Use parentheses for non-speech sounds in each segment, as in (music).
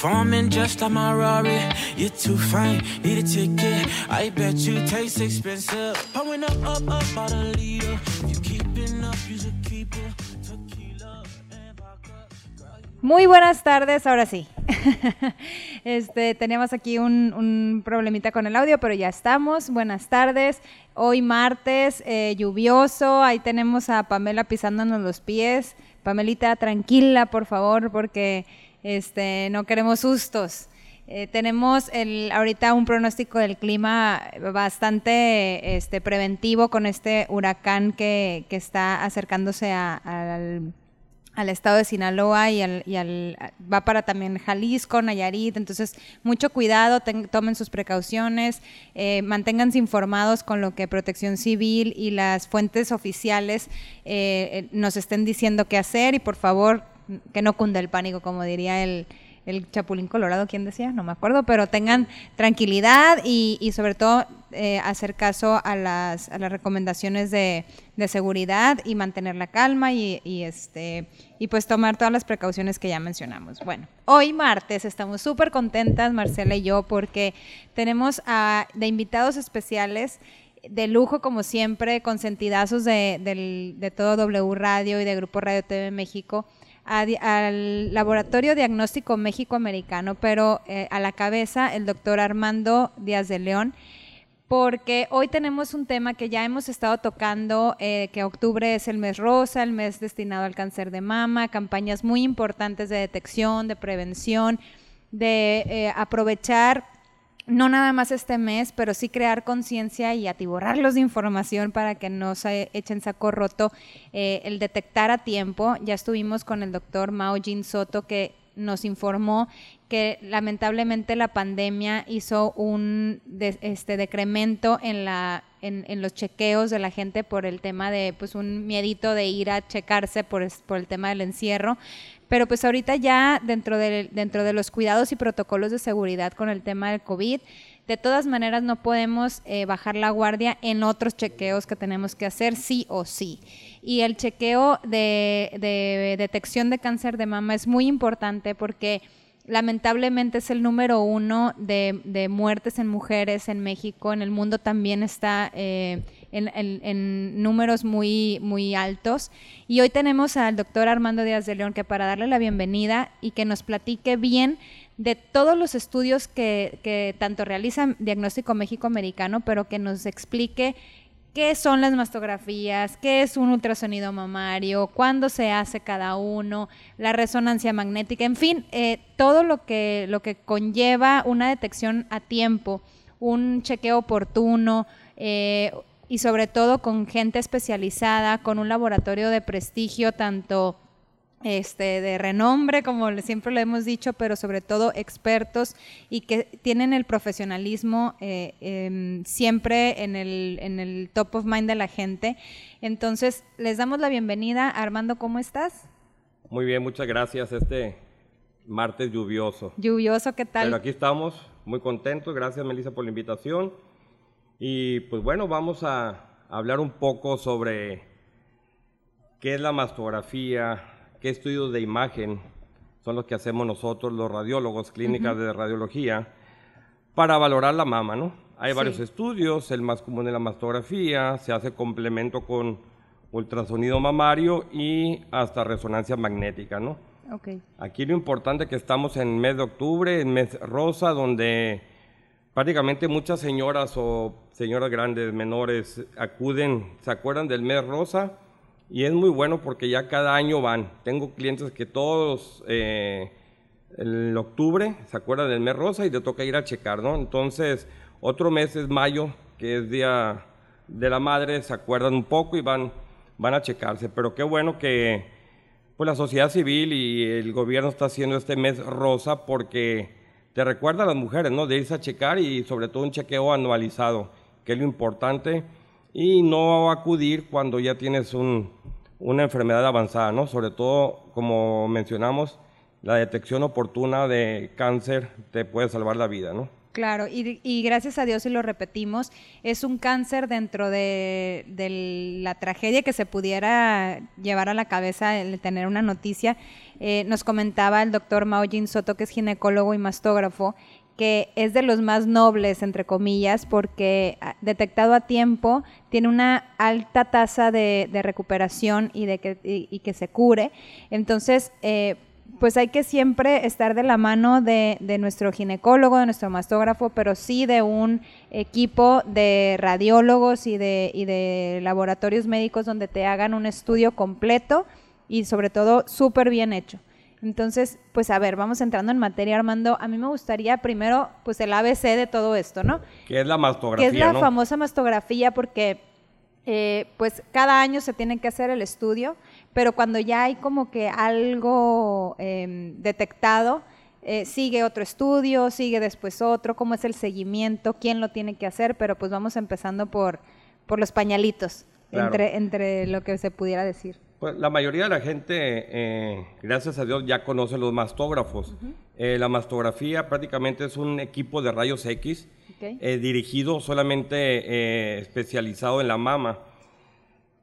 Performing just like my Rari. You're too fine, need a ticket. I bet you taste expensive. Pouring up, up, up, about a. If you keeping up, you should keep it. Muy buenas tardes, ahora sí. (laughs) este, teníamos aquí un, un, problemita con el audio, pero ya estamos. Buenas tardes. Hoy martes, eh, lluvioso. Ahí tenemos a Pamela pisándonos los pies. Pamelita, tranquila, por favor, porque este, no queremos sustos. Eh, tenemos el, ahorita un pronóstico del clima bastante este, preventivo con este huracán que, que está acercándose al estado de Sinaloa y, al, y al, va para también Jalisco, Nayarit, entonces mucho cuidado, tomen sus precauciones, eh, manténganse informados con lo que Protección Civil y las fuentes oficiales eh, nos estén diciendo qué hacer y por favor que no cunda el pánico, como diría el, el Chapulín Colorado, ¿quién decía? No me acuerdo, pero tengan tranquilidad y, sobre todo eh, hacer caso a las, a las recomendaciones de, seguridad y mantener la calma y, este, y pues tomar todas las precauciones que ya mencionamos. Bueno, hoy martes estamos súper contentas, Marcela y yo, porque tenemos a, de invitados especiales de lujo como siempre, consentidazos de, de todo W Radio y de Grupo Radio TV México al Laboratorio Diagnóstico México-Americano, pero eh, a la cabeza el doctor Armando Díaz de León, porque hoy tenemos un tema que ya hemos estado tocando, eh, que octubre es el mes rosa, el mes destinado al cáncer de mama, campañas muy importantes de detección, de prevención, de eh, aprovechar no nada más este mes, pero sí crear conciencia y atiborrarlos de información para que no se echen saco roto, eh, el detectar a tiempo. Ya estuvimos con el doctor Mao Jin Soto que nos informó que lamentablemente la pandemia hizo un este decremento en la en, los chequeos de la gente por el tema de pues un miedito de ir a checarse por, por el tema del encierro pero pues ahorita ya dentro de, dentro de los cuidados y protocolos de seguridad con el tema del COVID, de todas maneras no podemos eh, bajar la guardia en otros chequeos que tenemos que hacer sí o sí. Y el chequeo de, de detección de cáncer de mama es muy importante porque lamentablemente es el número uno de, de, muertes en mujeres en México. En el mundo también está eh, en, números muy, muy altos. Y hoy tenemos al doctor Armando Díaz de León que para darle la bienvenida y que nos platique bien de todos los estudios que, que tanto realiza Diagnóstico México Americano, pero que nos explique qué son las mastografías, qué es un ultrasonido mamario, cuándo se hace cada uno, la resonancia magnética, en fin, eh, todo lo que, lo que conlleva una detección a tiempo, un chequeo oportuno, eh, y sobre todo con gente especializada, con un laboratorio de prestigio, tanto este, de renombre, como siempre lo hemos dicho, pero sobre todo expertos y que tienen el profesionalismo eh, em, siempre en el, en el top of mind de la gente. Entonces, les damos la bienvenida. Armando, ¿cómo estás? Muy bien, muchas gracias. Este martes lluvioso. Lluvioso, ¿qué tal? Pero aquí estamos, muy contentos. Gracias, Melissa, por la invitación. Y pues bueno, vamos a hablar un poco sobre qué es la mastografía, qué estudios de imagen son los que hacemos nosotros, los radiólogos, clínicas de radiología, para valorar la mama, ¿no? Hay varios estudios, el más común es la mastografía, se hace complemento con ultrasonido mamario y hasta resonancia magnética, ¿no? Okay. Aquí lo importante es que estamos en mes de octubre, en mes rosa, donde prácticamente muchas señoras o señoras grandes, menores, acuden, se acuerdan del mes rosa y es muy bueno porque ya cada año van. Tengo clientes que todos eh, en octubre se acuerdan del mes rosa y te toca ir a checar, ¿no? Entonces, otro mes es mayo, que es Día de la Madre, se acuerdan un poco y van, van a checarse. Pero qué bueno que pues, la sociedad civil y el gobierno está haciendo este mes rosa porque te recuerda a las mujeres, ¿no? De irse a checar y sobre todo un chequeo anualizado, que es lo importante, y no acudir cuando ya tienes una enfermedad avanzada, ¿no? Sobre todo, como mencionamos, la detección oportuna de cáncer te puede salvar la vida, ¿no? Claro, y, gracias a Dios, y lo repetimos, es un cáncer dentro de, la tragedia que se pudiera llevar a la cabeza el tener una noticia. Eh, nos comentaba el doctor Maojin Soto, que es ginecólogo y mastógrafo, que es de los más nobles, entre comillas, porque ah, detectado a tiempo tiene una alta tasa de, recuperación y de que, y, que se cure. Entonces, eh, pues hay que siempre estar de la mano de, nuestro ginecólogo, de nuestro mastógrafo, pero sí de un equipo de radiólogos y de, y de laboratorios médicos donde te hagan un estudio completo y sobre todo súper bien hecho. Entonces, pues a ver, vamos entrando en materia, Armando. A mí me gustaría primero, pues el ABC de todo esto, ¿no? Que es la mastografía. Que es la famosa mastografía porque, eh, pues cada año se tiene que hacer el estudio pero cuando ya hay como que algo em, detectado, eh, sigue otro estudio, sigue después otro, cómo es el seguimiento, quién lo tiene que hacer, pero pues vamos empezando por, por los pañalitos, entre, entre lo que se pudiera decir. Pues la mayoría de la gente, eh, gracias a Dios, ya conoce los mastógrafos. Eh, la mastografía prácticamente es un equipo de rayos X dirigido solamente especializado en la mama.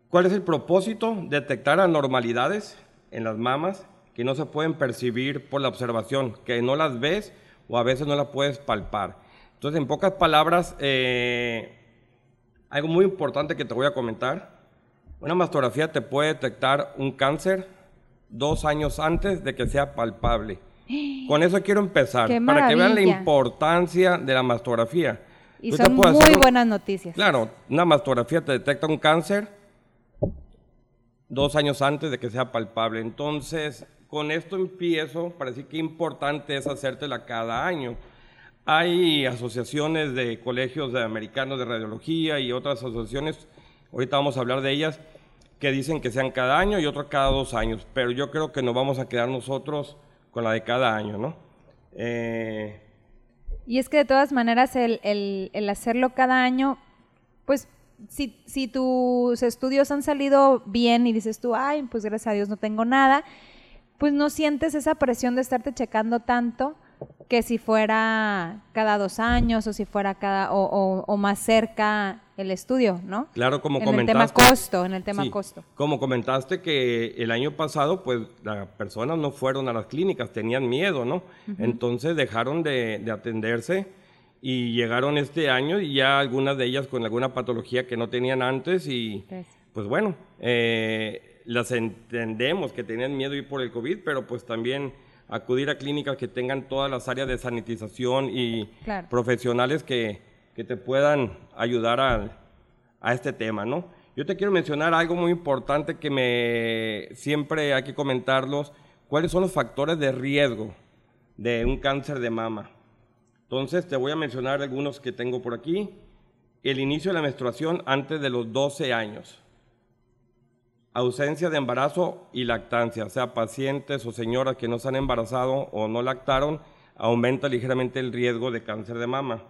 ¿Cuál es el propósito? Detectar anormalidades en las mamas que no se pueden percibir por la observación, que no las ves o a veces no las puedes palpar. Entonces, en pocas palabras, eh, algo muy importante que te voy a comentar, una mastografía te puede detectar un cáncer dos años antes de que sea palpable. (gasps) Con eso quiero empezar, para que vean la importancia de la mastografía. Y son muy buenas noticias. Claro, una mastografía te detecta un cáncer dos años antes de que sea palpable. Entonces, con esto empiezo, parece que importante es hacértela cada año. Hay asociaciones de colegios de americanos de radiología y otras asociaciones, ahorita vamos a hablar de ellas, que dicen que sean cada año y otras cada dos años, pero yo creo que nos vamos a quedar nosotros con la de cada año, ¿no? Eh, y es que de todas maneras el, el hacerlo cada año, pues si, si tus estudios han salido bien y dices tú, ay, pues gracias a Dios no tengo nada, pues no sientes esa presión de estarte checando tanto que si fuera cada dos años o si fuera cada o, más cerca el estudio, ¿no? Claro, como en comentaste. En el tema costo, en el tema costo. Como comentaste que el año pasado, pues las personas no fueron a las clínicas, tenían miedo, ¿no? Entonces dejaron de, de atenderse y llegaron este año y ya algunas de ellas con alguna patología que no tenían antes y pues bueno, eh, las entendemos que tenían miedo ir por el COVID, pero pues también acudir a clínicas que tengan todas las áreas de sanitización y profesionales que, que, te puedan ayudar a, a este tema, ¿no? Yo te quiero mencionar algo muy importante que me siempre hay que comentarlos, cuáles son los factores de riesgo de un cáncer de mama. Entonces te voy a mencionar algunos que tengo por aquí. El inicio de la menstruación antes de los 12 años. Ausencia de embarazo y lactancia, o sea, pacientes o señoras que no se han embarazado o no lactaron, aumenta ligeramente el riesgo de cáncer de mama.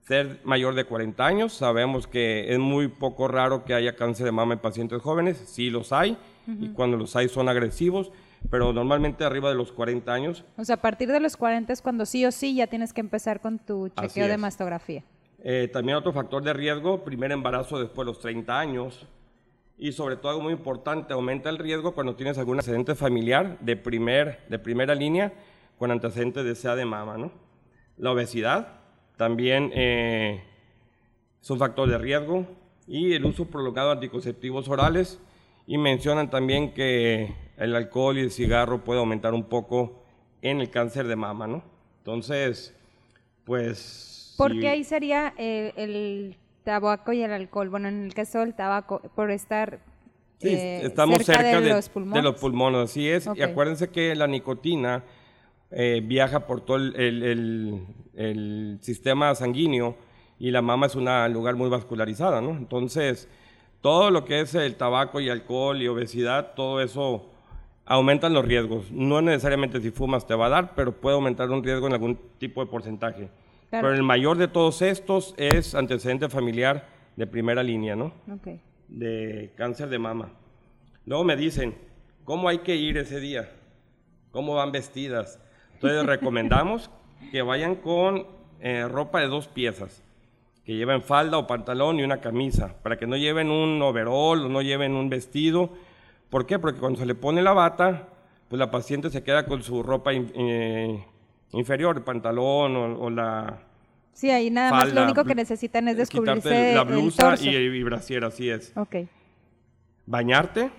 Ser mayor de 40 años, sabemos que es muy poco raro que haya cáncer de mama en pacientes jóvenes, sí los hay, y cuando los hay son agresivos, pero normalmente arriba de los 40 años. O sea, a partir de los 40 es cuando sí o sí ya tienes que empezar con tu chequeo de mastografía. Eh, también otro factor de riesgo, primer embarazo después de los 30 años. Y sobre todo algo muy importante, aumenta el riesgo cuando tienes algún antecedente familiar de, primer, de primera línea con antecedentes de SEA de mama. ¿no? La obesidad también eh, es un factor de riesgo y el uso prolongado de anticonceptivos orales. Y mencionan también que el alcohol y el cigarro puede aumentar un poco en el cáncer de mama, ¿no? Entonces, pues... ¿Por qué ahí sería el, tabaco y el alcohol? Bueno, en el caso del tabaco, por estar... Sí, eh, estamos cerca, de, los pulmones. de, los pulmones. así es. Y acuérdense que la nicotina eh, viaja por todo el, el, sistema sanguíneo y la mama es un lugar muy vascularizada, ¿no? Entonces, todo lo que es el tabaco y alcohol y obesidad, todo eso aumentan los riesgos. No necesariamente si fumas te va a dar, pero puede aumentar un riesgo en algún tipo de porcentaje. Claro. Pero el mayor de todos estos es antecedente familiar de primera línea, ¿no? Ok. De cáncer de mama. Luego me dicen, ¿cómo hay que ir ese día? ¿Cómo van vestidas? Entonces (laughs) recomendamos que vayan con eh, ropa de dos piezas, que lleven falda o pantalón y una camisa, para que no lleven un overall o no lleven un vestido. ¿Por qué? Porque cuando se le pone la bata, pues la paciente se queda con su ropa eh, inferior, el pantalón o, o la Sí, ahí nada más falda, lo único que necesitan es descubrirse la el blusa torso. y, y brasier, así es. Ok. Bañarte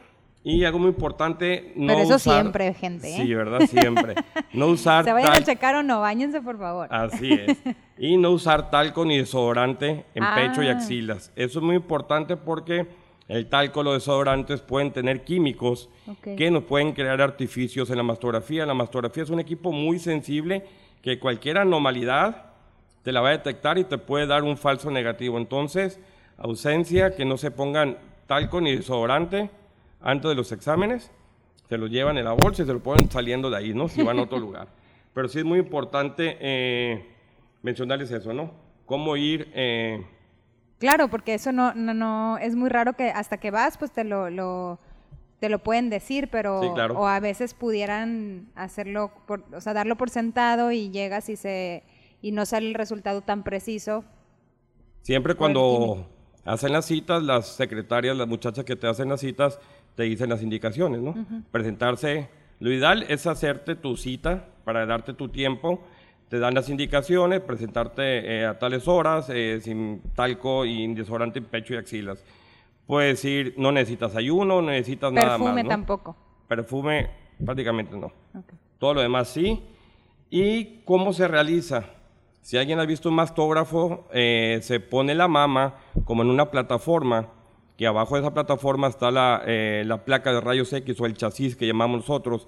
y algo muy importante, no Pero eso usar- siempre, gente, ¿eh? Sí, ¿verdad? Siempre. No (laughs) usar Se vayan a checar o no, bañense por favor. Así es. (laughs) Y no usar talco ni desodorante en pecho y Ah. axilas. Eso es muy importante porque el talco, los desodorantes pueden tener químicos que nos pueden crear artificios en la mastografía. La mastografía es un equipo muy sensible que cualquier anormalidad te la va a detectar y te puede dar un falso negativo. Entonces, ausencia, que no se pongan talco ni desodorante antes de los exámenes, se los llevan en la bolsa y se lo ponen saliendo de ahí, ¿no? Si van a otro (laughs) lugar. Pero sí es muy importante eh, mencionarles eso, ¿no? Cómo ir... eh, Claro, porque eso no, no, no, es muy raro que hasta que vas, pues te lo, lo- te lo pueden decir, pero Sí, claro. o a veces pudieran hacerlo, por, o sea, darlo por sentado y llegas y se y no sale el resultado tan preciso. Siempre cuando hacen las citas, las secretarias, las muchachas que te hacen las citas, te dicen las indicaciones, ¿no? Presentarse. Lo ideal es hacerte tu cita para darte tu tiempo. Te dan las indicaciones, presentarte eh, a tales horas, eh, sin talco y desodorante en pecho y axilas. Puedes ir, no necesitas ayuno, no necesitas nada más. Perfume ¿no? tampoco. Perfume prácticamente no. Ok. Todo lo demás sí. ¿Y cómo se realiza? Si alguien ha visto un mastógrafo, eh, se pone la mama como en una plataforma, que abajo de esa plataforma está la, eh, la placa de rayos X o el chasis que llamamos nosotros,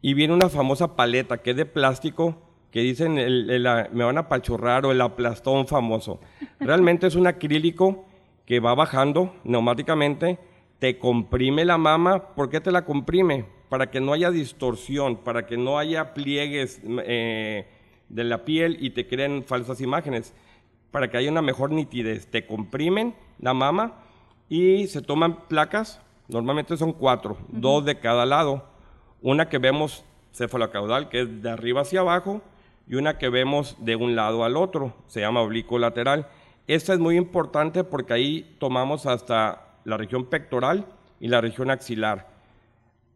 y viene una famosa paleta que es de plástico, que dicen el- el- la- me van a apachurrar o el aplastón famoso. Realmente es un acrílico que va bajando neumáticamente, te comprime la mama. ¿Por qué te la comprime? Para que no haya distorsión, para que no haya pliegues eh, de la piel y te creen falsas imágenes, para que haya una mejor nitidez. Te comprimen la mama y se toman placas, normalmente son cuatro, dos de cada lado. Una que vemos cefalocaudal, que es de arriba hacia abajo, y una que vemos de un lado al otro, se llama oblicuo lateral. Esta es muy importante porque ahí tomamos hasta la región pectoral y la región axilar.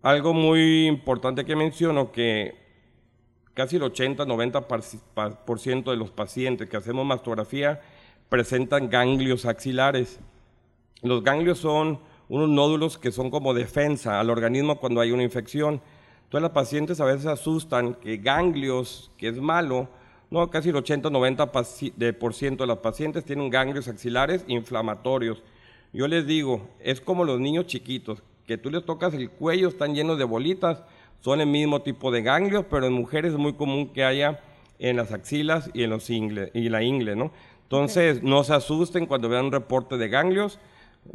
Algo muy importante que menciono que casi el 80-90% de los pacientes que hacemos mastografía presentan ganglios axilares. Los ganglios son unos nódulos que son como defensa al organismo cuando hay una infección. Entonces las pacientes a veces asustan que ganglios, que es malo, no, casi el 80-90% paci- de las pacientes tienen ganglios axilares inflamatorios. Yo les digo, es como los niños chiquitos, que tú les tocas el cuello, están llenos de bolitas, son el mismo tipo de ganglios, pero en mujeres es muy común que haya en las axilas y en los y la ingle, ¿no? Entonces, no se asusten cuando vean un reporte de ganglios.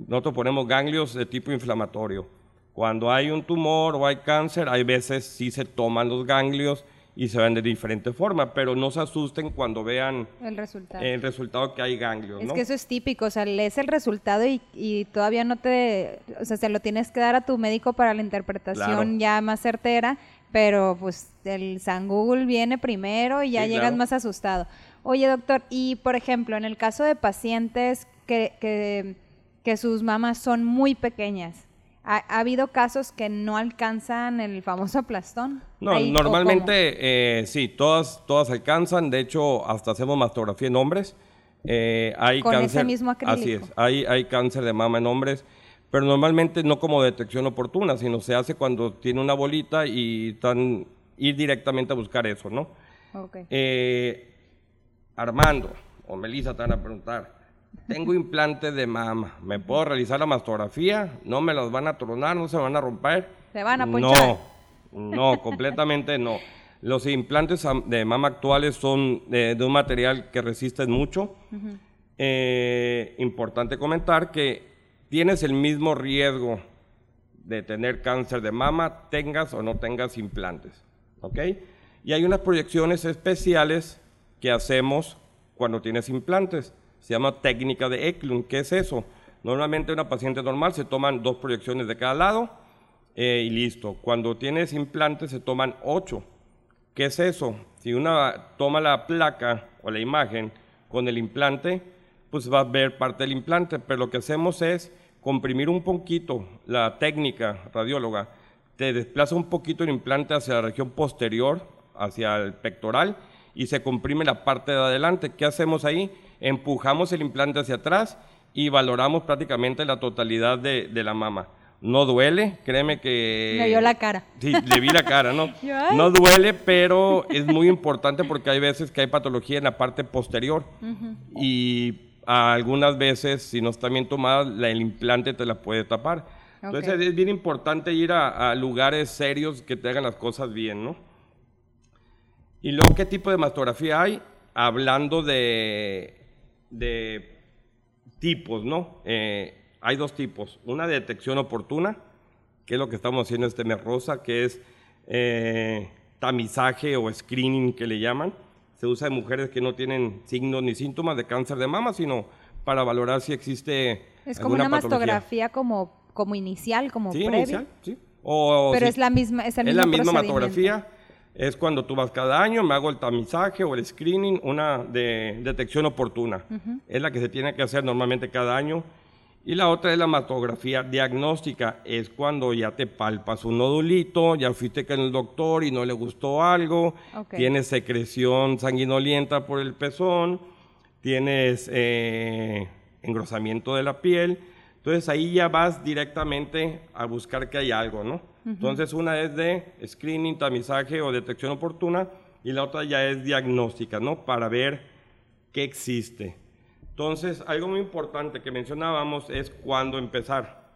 Nosotros ponemos ganglios de tipo inflamatorio. Cuando hay un tumor o hay cáncer, hay veces sí se toman los ganglios y se ven de diferente forma, pero no se asusten cuando vean El resultado. el resultado que hay ganglios, Es ¿no? que eso es típico, o sea, lees el resultado y, y todavía no te, o sea, se lo tienes que dar a tu médico para la interpretación Claro. ya más certera, pero pues el San Google viene primero y ya Sí, llegas claro. más asustado. Oye, doctor, y por ejemplo, en el caso de pacientes que, que, que sus mamas son muy pequeñas, ¿ha, ha habido casos que no alcanzan el famoso aplastón? No, Ahí, normalmente eh, sí, todas, todas alcanzan. De hecho, hasta hacemos mastografía en hombres. Eh, hay Con ese cáncer, mismo Así acrílico. es, hay, hay cáncer de mama en hombres, pero normalmente no como detección oportuna, sino se hace cuando tiene una bolita y están ir directamente a buscar eso, ¿no? Ok. Eh, Armando o Melissa te van a preguntar, tengo implantes de mama, ¿me puedo realizar la mastografía? ¿No me los van a tronar? ¿No se van a romper? Se van a ponchar. No, no, completamente no. Los implantes de mama actuales son de, de un material que resisten mucho. Eh, importante comentar que tienes el mismo riesgo de tener cáncer de mama, tengas o no tengas implantes. ¿Ok? Y hay unas proyecciones especiales que hacemos cuando tienes implantes. Se llama técnica de Eklund. ¿Qué es eso? Normalmente una paciente normal se toman dos proyecciones de cada lado eh, y listo. Cuando tienes implantes se toman ocho. ¿Qué es eso? Si una toma la placa o la imagen con el implante, pues va a ver parte del implante, pero lo que hacemos es comprimir un poquito la técnica radióloga, te desplaza un poquito el implante hacia la región posterior, hacia el pectoral, y se comprime la parte de adelante. ¿Qué hacemos ahí? Empujamos el implante hacia atrás y valoramos prácticamente la totalidad de, de la mama. No duele, créeme que... Me vio la cara. Sí, le vi la cara, ¿no? (laughs) no duele, pero es muy importante porque hay veces que hay patología en la parte posterior y algunas veces, si no está bien tomada, el implante te la puede tapar. Entonces es bien importante ir a, lugares serios que te hagan las cosas bien, ¿no? Y luego, ¿qué tipo de mastografía hay? Hablando de, de tipos, ¿no? Eh, hay dos tipos. Una de detección oportuna, que es lo que estamos haciendo este mes rosa, que es eh, tamizaje o screening que le llaman. Se usa en mujeres que no tienen signos ni síntomas de cáncer de mama, sino para valorar si existe Es como una mastografía como, como inicial, como sí, Inicial, sí. Pero es la misma, es el es la misma mastografía. Es cuando tú vas cada año, me hago el tamizaje o el screening, una de detección oportuna. Es la que se tiene que hacer normalmente cada año. Y la otra es la mastografía diagnóstica, es cuando ya te palpas un nodulito, ya fuiste con el doctor y no le gustó algo, tienes secreción sanguinolienta por el pezón, tienes eh, engrosamiento de la piel, entonces ahí ya vas directamente a buscar que hay algo, ¿no? Entonces una es de screening, tamizaje o detección oportuna y la otra ya es diagnóstica, ¿no? Para ver qué existe. Entonces, algo muy importante que mencionábamos es cuándo empezar.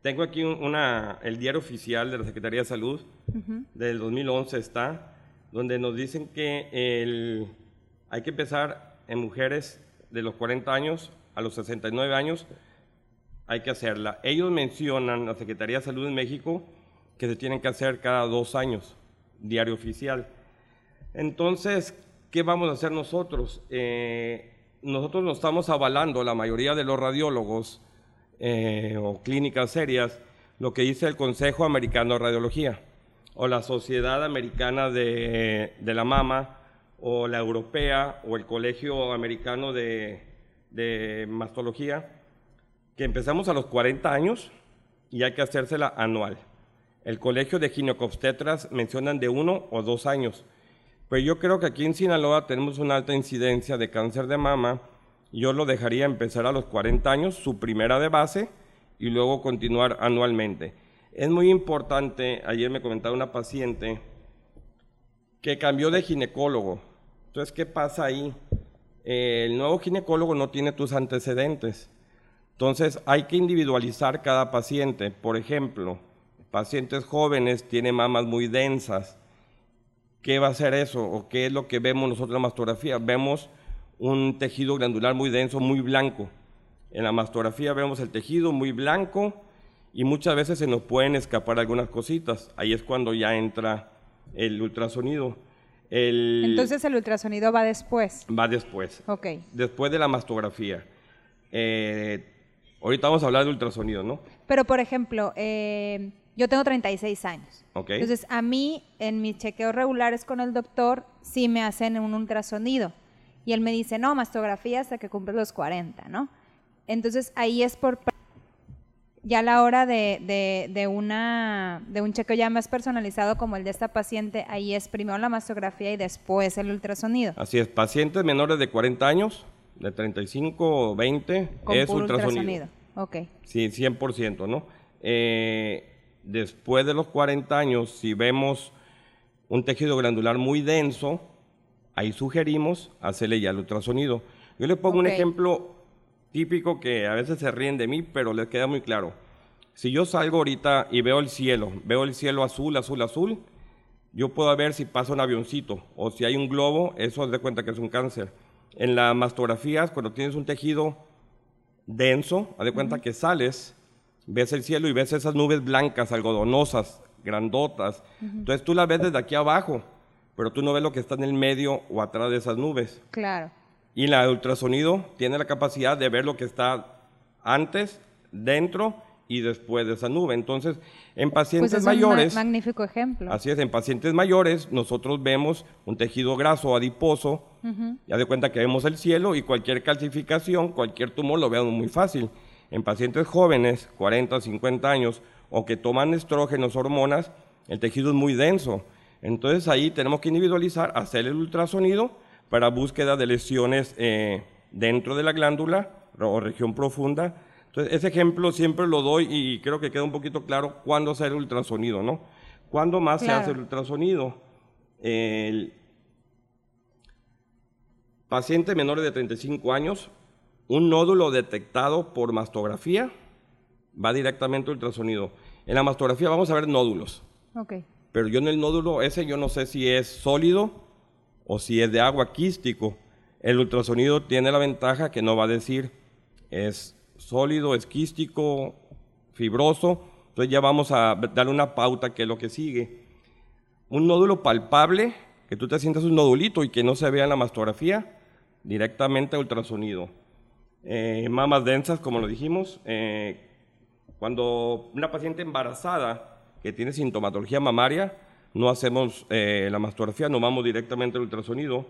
Tengo aquí una, el diario oficial de la Secretaría de Salud, del 2011 está, donde nos dicen que el, hay que empezar en mujeres de los 40 años a los 69 años, hay que hacerla. Ellos mencionan, la Secretaría de Salud en México, que se tienen que hacer cada dos años, diario oficial. Entonces, ¿qué vamos a hacer nosotros? Eh, nosotros nos estamos avalando, la mayoría de los radiólogos eh, o clínicas serias, lo que dice el Consejo Americano de Radiología o la Sociedad Americana de, la Mama o la Europea o el Colegio Americano de, de Mastología, que empezamos a los 40 años y hay que hacérsela anual. El Colegio de Ginecobstetras mencionan de uno o dos años. Pues yo creo que aquí en Sinaloa tenemos una alta incidencia de cáncer de mama. Yo lo dejaría empezar a los 40 años, su primera de base, y luego continuar anualmente. Es muy importante, ayer me comentaba una paciente que cambió de ginecólogo. Entonces, ¿qué pasa ahí? el nuevo ginecólogo no tiene tus antecedentes. Entonces, hay que individualizar cada paciente. Por ejemplo, pacientes jóvenes tienen mamas muy densas ¿Qué va a ser eso? ¿O qué es lo que vemos nosotros en la mastografía? Vemos un tejido glandular muy denso, muy blanco. En la mastografía vemos el tejido muy blanco y muchas veces se nos pueden escapar algunas cositas. Ahí es cuando ya entra el ultrasonido. Entonces el ultrasonido va después. Va después. Ok. Después de la mastografía. Eh, ahorita vamos a hablar de ultrasonido, ¿no? Pero por ejemplo, eh, yo tengo 36 años. Entonces, a mí, en mis chequeos regulares con el doctor, sí me hacen un ultrasonido. Y él me dice, no, mastografía hasta que cumples los 40, ¿no? Entonces, ahí es por... Ya a la hora de, de, una, de un chequeo ya más personalizado como el de esta paciente, ahí es primero la mastografía y después el ultrasonido. Así es, pacientes menores de 40 años, de 35 o 20, es ultrasonido. ultrasonido. Ok. Sí, 100%, ¿no? Eh, después de los 40 años, si vemos un tejido glandular muy denso, ahí sugerimos hacerle ya el ultrasonido. Yo le pongo un ejemplo típico que a veces se ríen de mí, pero les queda muy claro. Si yo salgo ahorita y veo el cielo, veo el cielo azul, azul, azul, yo puedo ver si pasa un avioncito o si hay un globo, eso es de cuenta que es un cáncer. En las mastografías, cuando tienes un tejido denso, haz de cuenta que sales ves el cielo y ves esas nubes blancas, algodonosas, grandotas. Entonces tú las ves desde aquí abajo, pero tú no ves lo que está en el medio o atrás de esas nubes. Claro. Y la ultrasonido tiene la capacidad de ver lo que está antes, dentro y después de esa nube. Entonces, en pacientes Pues es mayores, un ma- magnífico ejemplo. así es, en pacientes mayores nosotros vemos un tejido graso adiposo, ya de cuenta que vemos el cielo y cualquier calcificación, cualquier tumor lo vemos muy fácil. En pacientes jóvenes, 40, 50 años, o que toman estrógenos, hormonas, el tejido es muy denso. Entonces ahí tenemos que individualizar, hacer el ultrasonido para búsqueda de lesiones eh, dentro de la glándula o región profunda. Entonces ese ejemplo siempre lo doy y creo que queda un poquito claro cuándo hacer el ultrasonido, ¿no? ¿Cuándo más Claro. se hace el ultrasonido? El paciente menor de 35 años, un nódulo detectado por mastografía va directamente a ultrasonido. En la mastografía vamos a ver nódulos, Ok. pero yo en el nódulo ese yo no sé si es sólido o si es de agua quístico. El ultrasonido tiene la ventaja que no va a decir es sólido, es quístico, fibroso. Entonces ya vamos a darle una pauta que es lo que sigue. Un nódulo palpable, que tú te sientas un nodulito y que no se vea en la mastografía, directamente a ultrasonido. Eh, mamas densas, como lo dijimos, eh, cuando una paciente embarazada que tiene sintomatología mamaria, no hacemos eh, la mastografía, no vamos directamente al ultrasonido.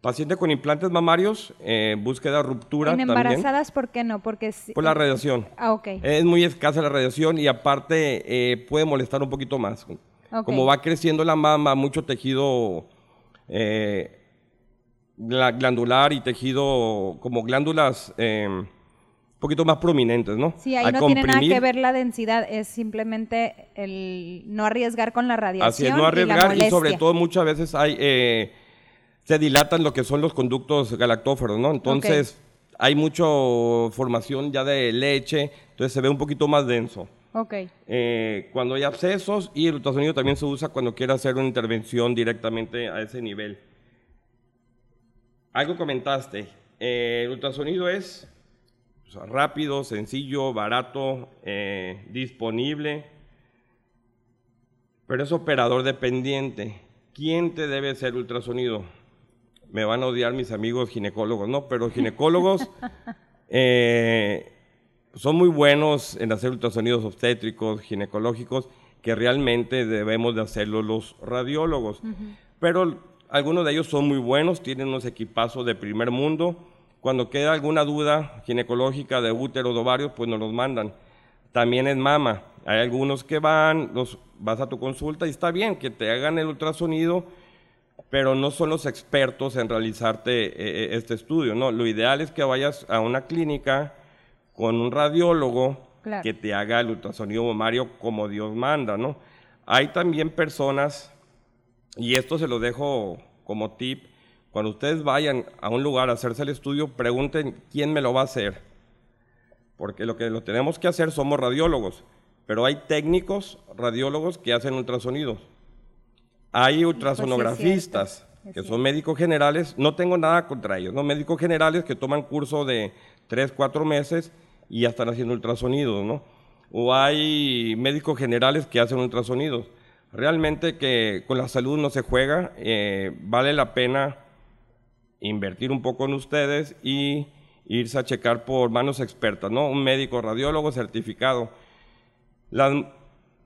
Paciente con implantes mamarios, eh, búsqueda ruptura En también embarazadas, ¿por qué no? Porque por la radiación. Ah, ok. Es muy escasa la radiación y aparte eh, puede molestar un poquito más. Como va creciendo la mama, mucho tejido eh, gla- glandular y tejido como glándulas eh, un poquito más prominentes, ¿no? Sí, ahí Al no tiene nada que ver la densidad, es simplemente el no arriesgar con la radiación Así es, no y la arriesgar y, sobre todo muchas veces hay se dilatan lo que son los conductos galactóferos, ¿no? Entonces hay mucha formación ya de leche, entonces se ve un poquito más denso. Ok, Eh, cuando hay abscesos y el ultrasonido también se usa cuando quiere hacer una intervención directamente a ese nivel. Algo comentaste, eh, el ultrasonido es o sea, rápido, sencillo, barato, eh, disponible, pero es operador dependiente. ¿Quién te debe hacer ultrasonido? Me van a odiar mis amigos ginecólogos, ¿no? Pero ginecólogos (laughs) eh, son muy buenos en hacer ultrasonidos obstétricos, ginecológicos, que realmente debemos de hacerlo los radiólogos. Pero algunos de ellos son muy buenos, tienen unos equipazos de primer mundo. Cuando queda alguna duda ginecológica de útero, de ovarios, pues nos los mandan. También en mama. Hay algunos que van, los, vas a tu consulta y está bien que te hagan el ultrasonido, pero no son los expertos en realizarte eh, eh, este estudio, ¿no? Lo ideal es que vayas a una clínica con un radiólogo Claro. que te haga el ultrasonido mamario como Dios manda, ¿no? Hay también personas, y esto se lo dejo como tip, cuando ustedes vayan a un lugar a hacerse el estudio, pregunten quién me lo va a hacer. Porque lo que lo tenemos que hacer somos radiólogos, pero hay técnicos radiólogos que hacen ultrasonidos. Hay ultrasonografistas, Pues es que son médicos generales, no tengo nada contra ellos, ¿no? Médicos generales que toman curso de 3, 4 meses y ya están haciendo ultrasonidos, ¿no? O hay médicos generales que hacen ultrasonidos. Realmente que con la salud no se juega, eh, vale la pena invertir un poco en ustedes y irse a checar por manos expertas, ¿no? Un médico radiólogo certificado. Las-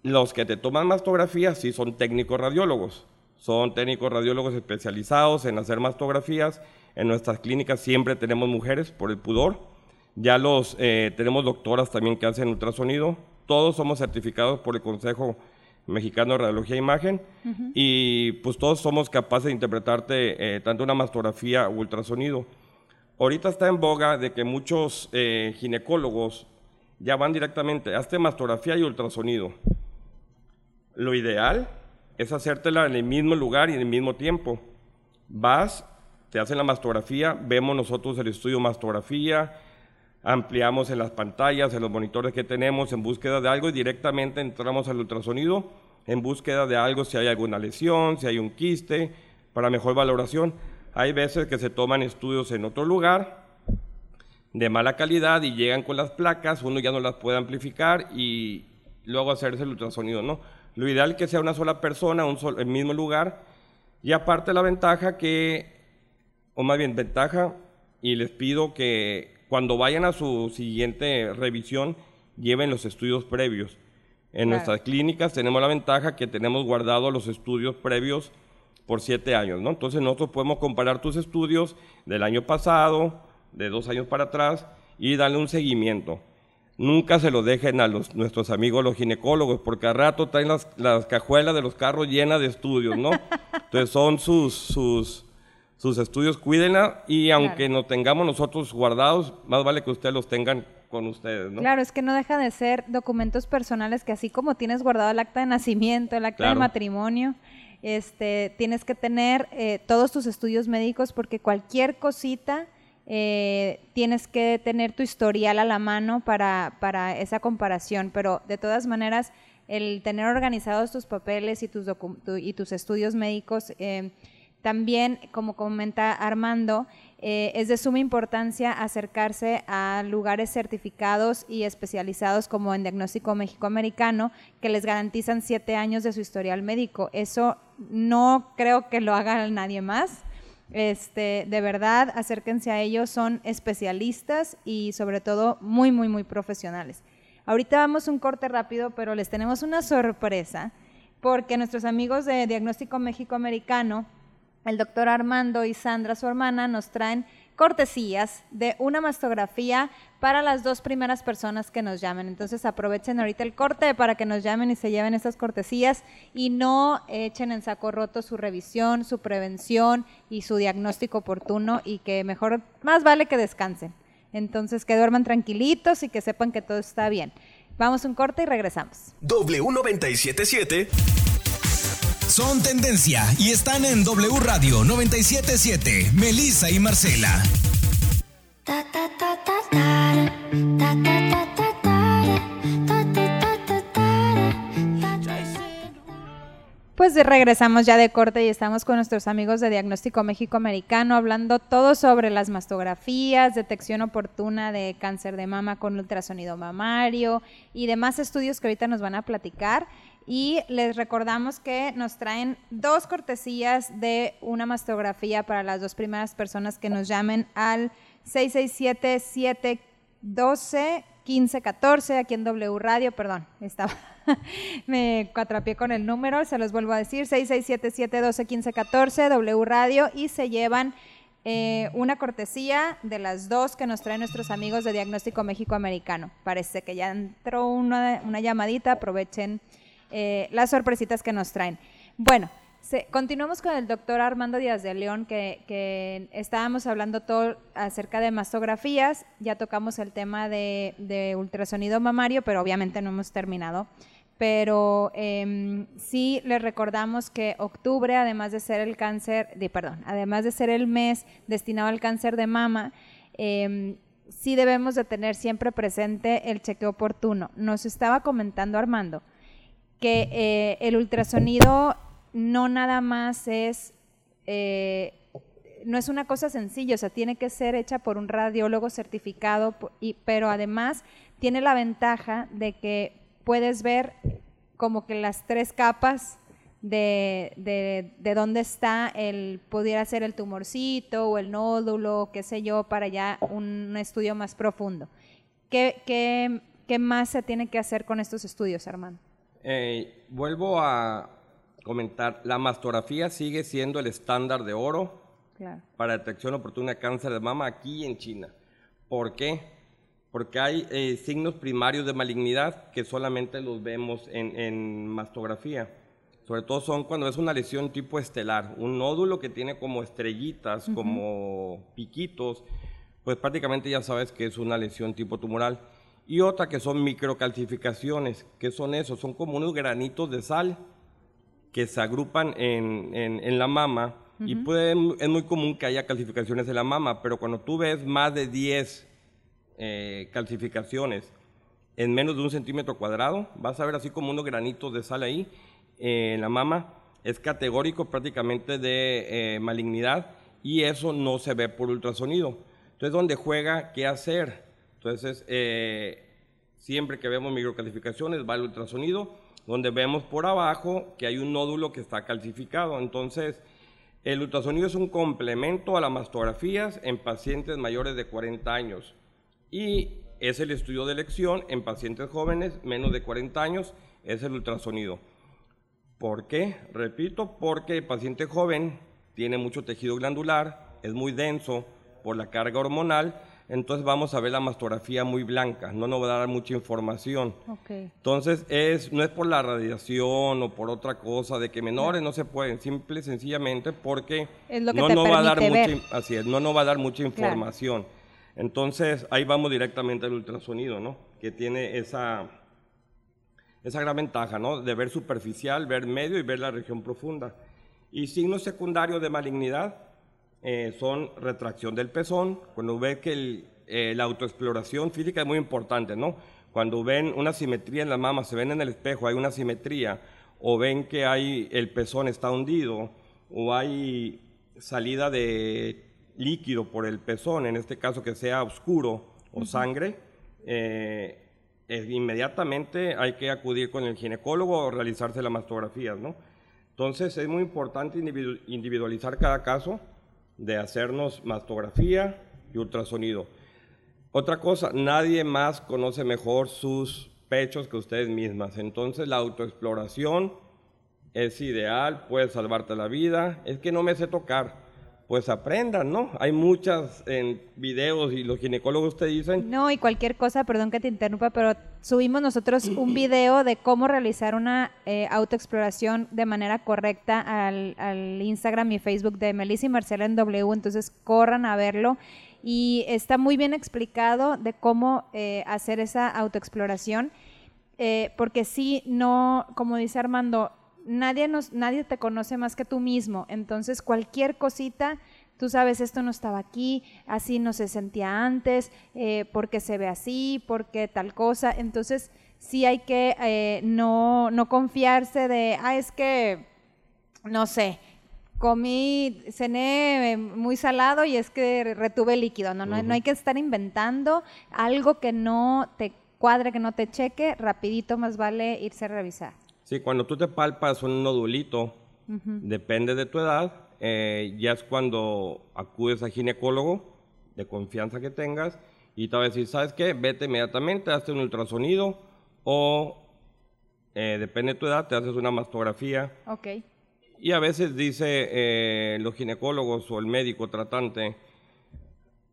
los que te toman mastografías sí son técnicos radiólogos. Son técnicos radiólogos especializados en hacer mastografías. En nuestras clínicas siempre tenemos mujeres por el pudor. Ya los eh, tenemos doctoras también que hacen ultrasonido. Todos somos certificados por el Consejo Mexicano de Radiología e Imagen y pues todos somos capaces de interpretarte eh, tanto una mastografía o ultrasonido. Ahorita está en boga de que muchos eh, ginecólogos ya van directamente a este mastografía y ultrasonido. Lo ideal es hacértela en el mismo lugar y en el mismo tiempo. Vas, te hacen la mastografía, vemos nosotros el estudio mastografía, ampliamos en las pantallas, en los monitores que tenemos en búsqueda de algo y directamente entramos al ultrasonido en búsqueda de algo, si hay alguna lesión, si hay un quiste, para mejor valoración. Hay veces que se toman estudios en otro lugar de mala calidad y llegan con las placas, uno ya no las puede amplificar y luego hacerse el ultrasonido, ¿no? Lo ideal es que sea una sola persona, un el mismo lugar y aparte la ventaja que, o más bien ventaja, y les pido que cuando vayan a su siguiente revisión lleven los estudios previos. En nuestras clínicas tenemos la ventaja que tenemos guardados los estudios previos por siete años, ¿no? Entonces nosotros podemos comparar tus estudios del año pasado, de dos años para atrás, y darle un seguimiento. Nunca se lo dejen a los, nuestros amigos los ginecólogos, porque a rato traen las, las cajuelas de los carros llenas de estudios, ¿no? Entonces son sus, sus, sus estudios, cuídenla y aunque no tengamos nosotros guardados, más vale que ustedes los tengan con ustedes, ¿no? Claro, es que no deja de ser documentos personales que así como tienes guardado el acta de nacimiento, el acta de matrimonio, este, tienes que tener eh, todos tus estudios médicos porque cualquier cosita eh, tienes que tener tu historial a la mano para, para, esa comparación, pero de todas maneras el tener organizados tus papeles y tus, y tus estudios médicos, eh, también, como comenta Armando, eh, es de suma importancia acercarse a lugares certificados y especializados como en Diagnóstico México Americano, que les garantizan siete años de su historial médico. Eso no creo que lo haga nadie más. Este, de verdad, acérquense a ellos, son especialistas y sobre todo muy, muy, muy profesionales. Ahorita vamos un corte rápido, pero les tenemos una sorpresa, porque nuestros amigos de Diagnóstico México Americano el doctor Armando y Sandra, su hermana, nos traen cortesías de una mastografía para las dos primeras personas que nos llamen. Entonces aprovechen ahorita el corte para que nos llamen y se lleven esas cortesías y no echen en saco roto su revisión, su prevención y su diagnóstico oportuno y que mejor, más vale que descansen. Entonces que duerman tranquilitos y que sepan que todo está bien. Vamos un corte y regresamos. W977 son tendencia y están en W Radio 977. Melissa y Marcela. Pues regresamos ya de corte y estamos con nuestros amigos de Diagnóstico México Americano hablando todo sobre las mastografías, detección oportuna de cáncer de mama con ultrasonido mamario y demás estudios que ahorita nos van a platicar. Y les recordamos que nos traen dos cortesías de una mastografía para las dos primeras personas que nos llamen al 667-712-1514 aquí en W Radio. Perdón, estaba, (laughs) me cuatrapié con el número, se los vuelvo a decir, 667-712-1514 W Radio y se llevan eh, una cortesía de las dos que nos traen nuestros amigos de Diagnóstico México Americano. Parece que ya entró una, una llamadita, aprovechen eh, las sorpresitas que nos traen. Bueno, continuamos con el doctor Armando Díaz de León, que, estábamos hablando todo acerca de mastografías, ya tocamos el tema de, ultrasonido mamario, pero obviamente no hemos terminado. Pero em, sí les recordamos que octubre, además de ser el cáncer, de, perdón, además de ser el mes destinado al cáncer de mama, em, sí debemos de tener siempre presente el chequeo oportuno. Nos estaba comentando Armando que eh, el ultrasonido no nada más es, eh, no es una cosa sencilla, o sea, tiene que ser hecha por un radiólogo certificado, pero además tiene la ventaja de que puedes ver como que las tres capas de, de, dónde está el, pudiera ser el tumorcito o el nódulo, qué sé yo, para ya un estudio más profundo. ¿Qué, qué, qué más se tiene que hacer con estos estudios, Armando? Eh, vuelvo a comentar, la mastografía sigue siendo el estándar de oro para detección oportuna de cáncer de mama aquí en China. ¿Por qué? Porque hay eh, signos primarios de malignidad que solamente los vemos en, mastografía. Sobre todo son cuando es una lesión tipo estelar, un nódulo que tiene como estrellitas, como piquitos, pues prácticamente ya sabes que es una lesión tipo tumoral y otra que son microcalcificaciones. ¿Qué son esos? Son como unos granitos de sal que se agrupan en, en, la mama y puede, es muy común que haya calcificaciones en la mama, pero cuando tú ves más de 10 eh, calcificaciones en menos de un centímetro cuadrado, vas a ver así como unos granitos de sal ahí eh, en la mama. Es categórico prácticamente de eh, malignidad y eso no se ve por ultrasonido. Entonces, donde juega qué hacer. Entonces, eh, siempre que vemos microcalcificaciones va el ultrasonido, donde vemos por abajo que hay un nódulo que está calcificado. Entonces, el ultrasonido es un complemento a las mastografías en pacientes mayores de 40 años y es el estudio de elección en pacientes jóvenes menos de 40 años, es el ultrasonido. ¿Por qué? Repito, porque el paciente joven tiene mucho tejido glandular, es muy denso por la carga hormonal, entonces vamos a ver la mastografía muy blanca, no nos va a dar mucha información. Entonces es, no es por la radiación o por otra cosa de que menores no, se pueden, simple sencillamente porque no nos va a dar mucha, así es, no nos va a dar mucha información. Entonces ahí vamos directamente al ultrasonido, ¿no? Que tiene esa esa gran ventaja, ¿no? De ver superficial, ver medio y ver la región profunda. Y signos secundarios de malignidad, eh, son retracción del pezón, cuando ve que eh, la autoexploración física es muy importante, ¿no? Cuando ven una simetría en la mama, se ven en el espejo, hay una simetría, o ven que hay, el pezón está hundido, o hay salida de líquido por el pezón, en este caso que sea oscuro o sangre, eh, inmediatamente hay que acudir con el ginecólogo o realizarse las mastografías, ¿no? Entonces es muy importante individualizar cada caso de hacernos mastografía y ultrasonido. Otra cosa, nadie más conoce mejor sus pechos que ustedes mismas. Entonces la autoexploración es ideal, puede salvarte la vida. Es que no me sé tocar pues aprendan, ¿no? Hay muchas en videos y los ginecólogos te dicen... No, y cualquier cosa, perdón que te interrumpa, pero subimos nosotros un (clears throat) video de cómo realizar una eh, autoexploración de manera correcta al, Instagram y Facebook de Melissa y Marcela en W, entonces corran a verlo. Y está muy bien explicado de cómo eh, hacer esa autoexploración, eh, porque sí, no, como dice Armando, nadie, nos, nadie te conoce más que tú mismo. Entonces, cualquier cosita, tú sabes, esto no estaba aquí, así no se sentía antes, eh, porque se ve así, porque tal cosa. Entonces, sí hay que eh, no, no confiarse de, ah, es que, no sé, comí, cené muy salado y es que retuve líquido. No, no, no, hay que estar inventando algo que no te cuadre, que no te cheque, rapidito más vale irse a revisar. Sí, cuando tú te palpas un nodulito, depende de tu edad, eh, ya es cuando acudes al ginecólogo de confianza que tengas y te va a decir, ¿sabes qué? Vete inmediatamente, hazte un ultrasonido o, eh, depende de tu edad, te haces una mastografía. Ok. Y a veces dice eh, los ginecólogos o el médico tratante,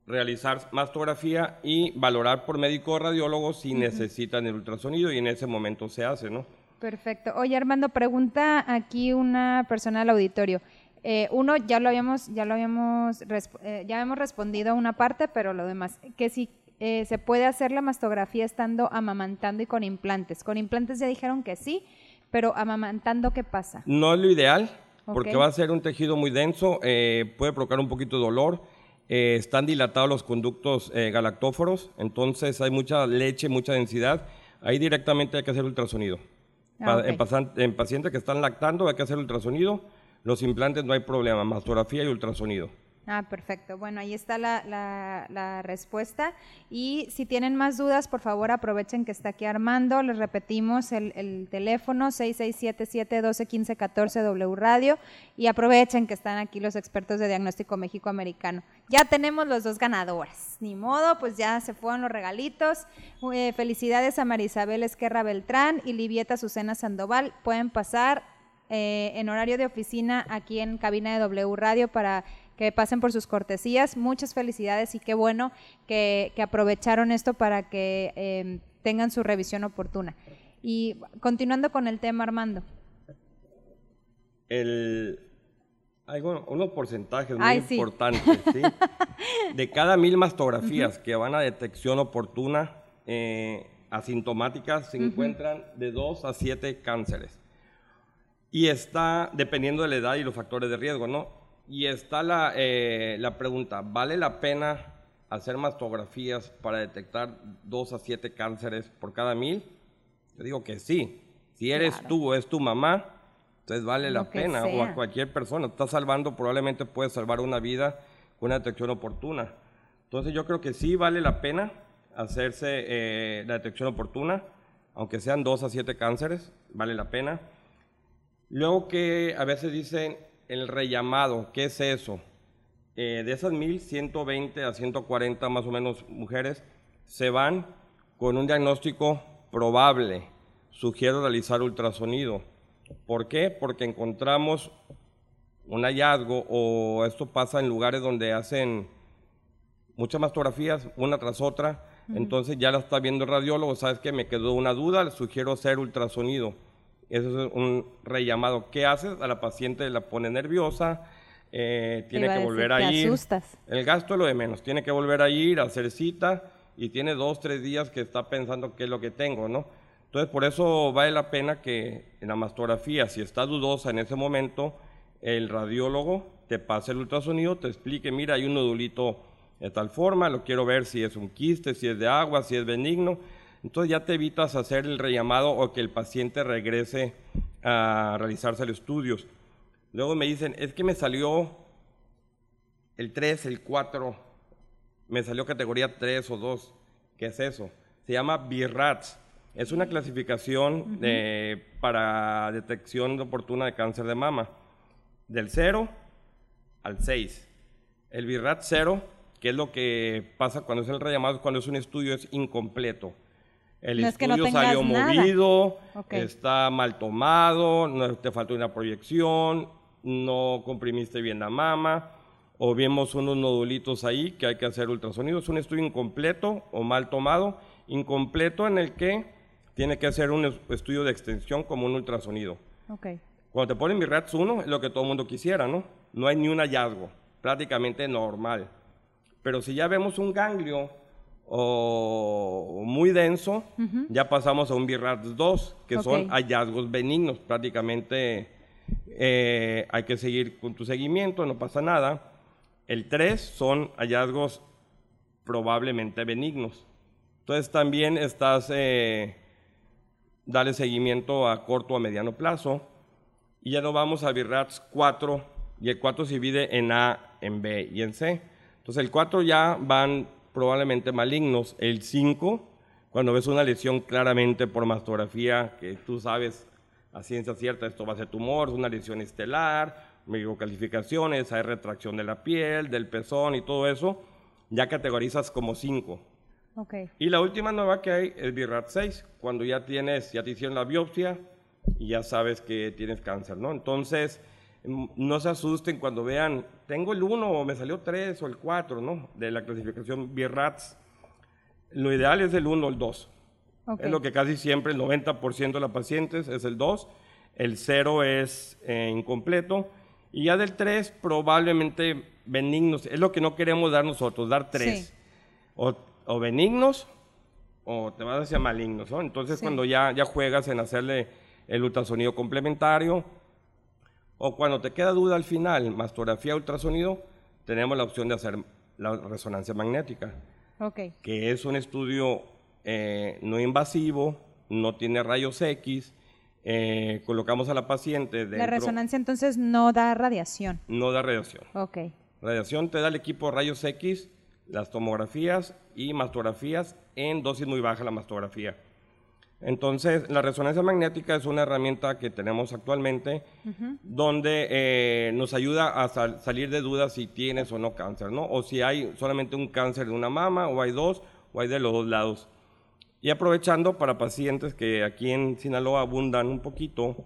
realizar mastografía y valorar por médico o radiólogo si necesitan el ultrasonido y en ese momento se hace, ¿no? Perfecto. Oye, Armando, pregunta aquí una persona al auditorio. Eh, uno, ya lo habíamos, ya lo habíamos, eh, ya hemos respondido a una parte, pero lo demás, que si eh, se puede hacer la mastografía estando amamantando y con implantes. Con implantes ya dijeron que sí, pero amamantando, ¿qué pasa? No es lo ideal, porque va a ser un tejido muy denso, puede provocar un poquito de dolor. están dilatados los conductos galactóforos, entonces hay mucha leche, mucha densidad. Ahí directamente hay que hacer ultrasonido. Ah, en, pacientes que están lactando hay que hacer ultrasonido. Los implantes no hay problema, mastografía y ultrasonido. Ah, perfecto. Bueno, ahí está la, respuesta. Y si tienen más dudas, por favor aprovechen que está aquí Armando. Les repetimos el, teléfono 6677-121514 W Radio y aprovechen que están aquí los expertos de Diagnóstico México Americano. Ya tenemos los dos ganadores. Ni modo, pues ya se fueron los regalitos. Eh, felicidades a Marisabel Esquerra Beltrán y Livieta Susana Sandoval. Pueden pasar eh, en horario de oficina aquí en cabina de W Radio para que pasen por sus cortesías. Muchas felicidades y qué bueno que, aprovecharon esto para que em, tengan su revisión oportuna. Y continuando con el tema, Armando. El, hay unos porcentajes muy importantes. (laughs) De cada mil mastografías que van a detección oportuna eh, asintomáticas, se encuentran de 2 a 7 cánceres. Y está dependiendo de la edad y los factores de riesgo, ¿no? Y está la, eh, la pregunta, ¿vale la pena hacer mastografías para detectar dos a siete cánceres por cada mil? Yo digo que sí. Si eres tú o es tu mamá, entonces vale la pena, o a cualquier persona. Estás salvando, probablemente puedes salvar una vida con una detección oportuna. Entonces yo creo que sí vale la pena hacerse eh, la detección oportuna, aunque sean dos a siete cánceres, vale la pena. Luego que a veces dicen el rellamado, ¿qué es eso? Eh, de esas 1120 a 140 más o menos mujeres se van con un diagnóstico probable. Sugiero realizar ultrasonido. ¿Por qué? Porque encontramos un hallazgo o esto pasa en lugares donde hacen muchas mastografías una tras otra. Entonces ya la está viendo el radiólogo, sabes que me quedó una duda, le sugiero hacer ultrasonido. Eso es un rellamado. ¿Qué haces? A la paciente la pone nerviosa, eh, tiene que volver a ir. El gasto es lo de menos, tiene que volver a ir, a hacer cita y tiene dos, tres días que está pensando qué es lo que tengo, ¿no? Entonces, por eso vale la pena que en la mastografía, si está dudosa en ese momento, el radiólogo te pase el ultrasonido, te explique, mira, hay un nodulito de tal forma, lo quiero ver si es un quiste, si es de agua, si es benigno. Entonces ya te evitas hacer el rellamado o que el paciente regrese a realizarse los estudios. Luego me dicen, es que me salió el 3, el 4, me salió categoría 3 o 2. ¿Qué es eso? Se llama BIRATS. Es una clasificación para detección oportuna de cáncer de mama. Del 0 al 6. El BIRAT 0, que es lo que pasa cuando es el rellamado, cuando es un estudio, es incompleto. El estudio salió movido, está mal tomado, no te falta una proyección, no comprimiste bien la mama, o vemos unos nodulitos ahí que hay que hacer ultrasonido. Es un estudio incompleto o mal tomado, incompleto en el que tiene que hacer un estudio de extensión como un ultrasonido. Cuando te ponen BIRATS 1 es lo que todo el mundo quisiera, ¿no? No hay ni un hallazgo, prácticamente normal. Pero si ya vemos un ganglio o muy denso, ya pasamos a un BIRATS 2, que son hallazgos benignos, prácticamente eh, hay que seguir con tu seguimiento, no pasa nada. El 3 son hallazgos probablemente benignos. Entonces también estás, eh, dale seguimiento a corto o a mediano plazo. Y ya nos vamos a BIRATS 4, y el 4 se divide en A, en B y en C. Entonces el 4 ya van probablemente malignos. El 5, cuando ves una lesión claramente por mastografía, que tú sabes a ciencia cierta esto va a ser tumor, es una lesión estelar, calificaciones, hay retracción de la piel, del pezón y todo eso, ya categorizas como 5. Okay. Y la última nueva que hay es BIRAT 6, cuando ya tienes, ya te hicieron la biopsia y ya sabes que tienes cáncer, ¿no? Entonces, no se asusten cuando vean, tengo el 1 o me salió 3 o el 4, ¿no? De la clasificación BIRATS. Lo ideal es el 1 o el 2. Es lo que casi siempre el 90% de las pacientes es el 2, el 0 es eh, incompleto y ya del 3 probablemente benignos, es lo que no queremos dar nosotros, dar 3. O, benignos o te vas hacia malignos, ¿no? Entonces cuando ya, ya juegas en hacerle el ultrasonido complementario o cuando te queda duda al final, mastografía ultrasonido, tenemos la opción de hacer la resonancia magnética, okay. que es un estudio eh, no invasivo, no tiene rayos X, eh, colocamos a la paciente La resonancia entonces no da radiación. No da radiación. Ok. Radiación te da el equipo rayos X, las tomografías y mastografías en dosis muy baja la mastografía. Entonces, la resonancia magnética es una herramienta que tenemos actualmente donde eh, nos ayuda a salir de dudas si tienes o no cáncer, ¿no? O si hay solamente un cáncer de una mama, o hay dos, o hay de los dos lados. Y aprovechando para pacientes que aquí en Sinaloa abundan un poquito,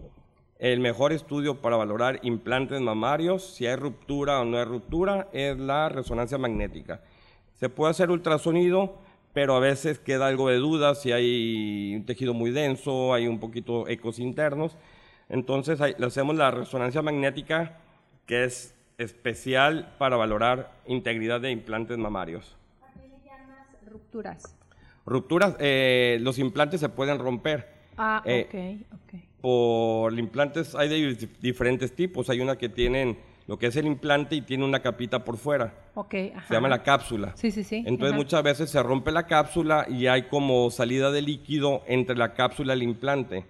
el mejor estudio para valorar implantes mamarios, si hay ruptura o no hay ruptura, es la resonancia magnética. Se puede hacer ultrasonido, pero a veces queda algo de duda si hay un tejido muy denso, hay un poquito ecos internos. Entonces le hacemos la resonancia magnética, que es especial para valorar integridad de implantes mamarios. ¿A qué le llamas rupturas? Rupturas, eh, los implantes se pueden romper. Ah, eh, ok, ok. Por implantes hay de diferentes tipos. Hay una que tienen lo que es el implante y tiene una capita por fuera. Ok, ajá. Se llama la cápsula. Sí, sí, sí. Entonces muchas veces se rompe la cápsula y hay como salida de líquido entre la cápsula y el implante.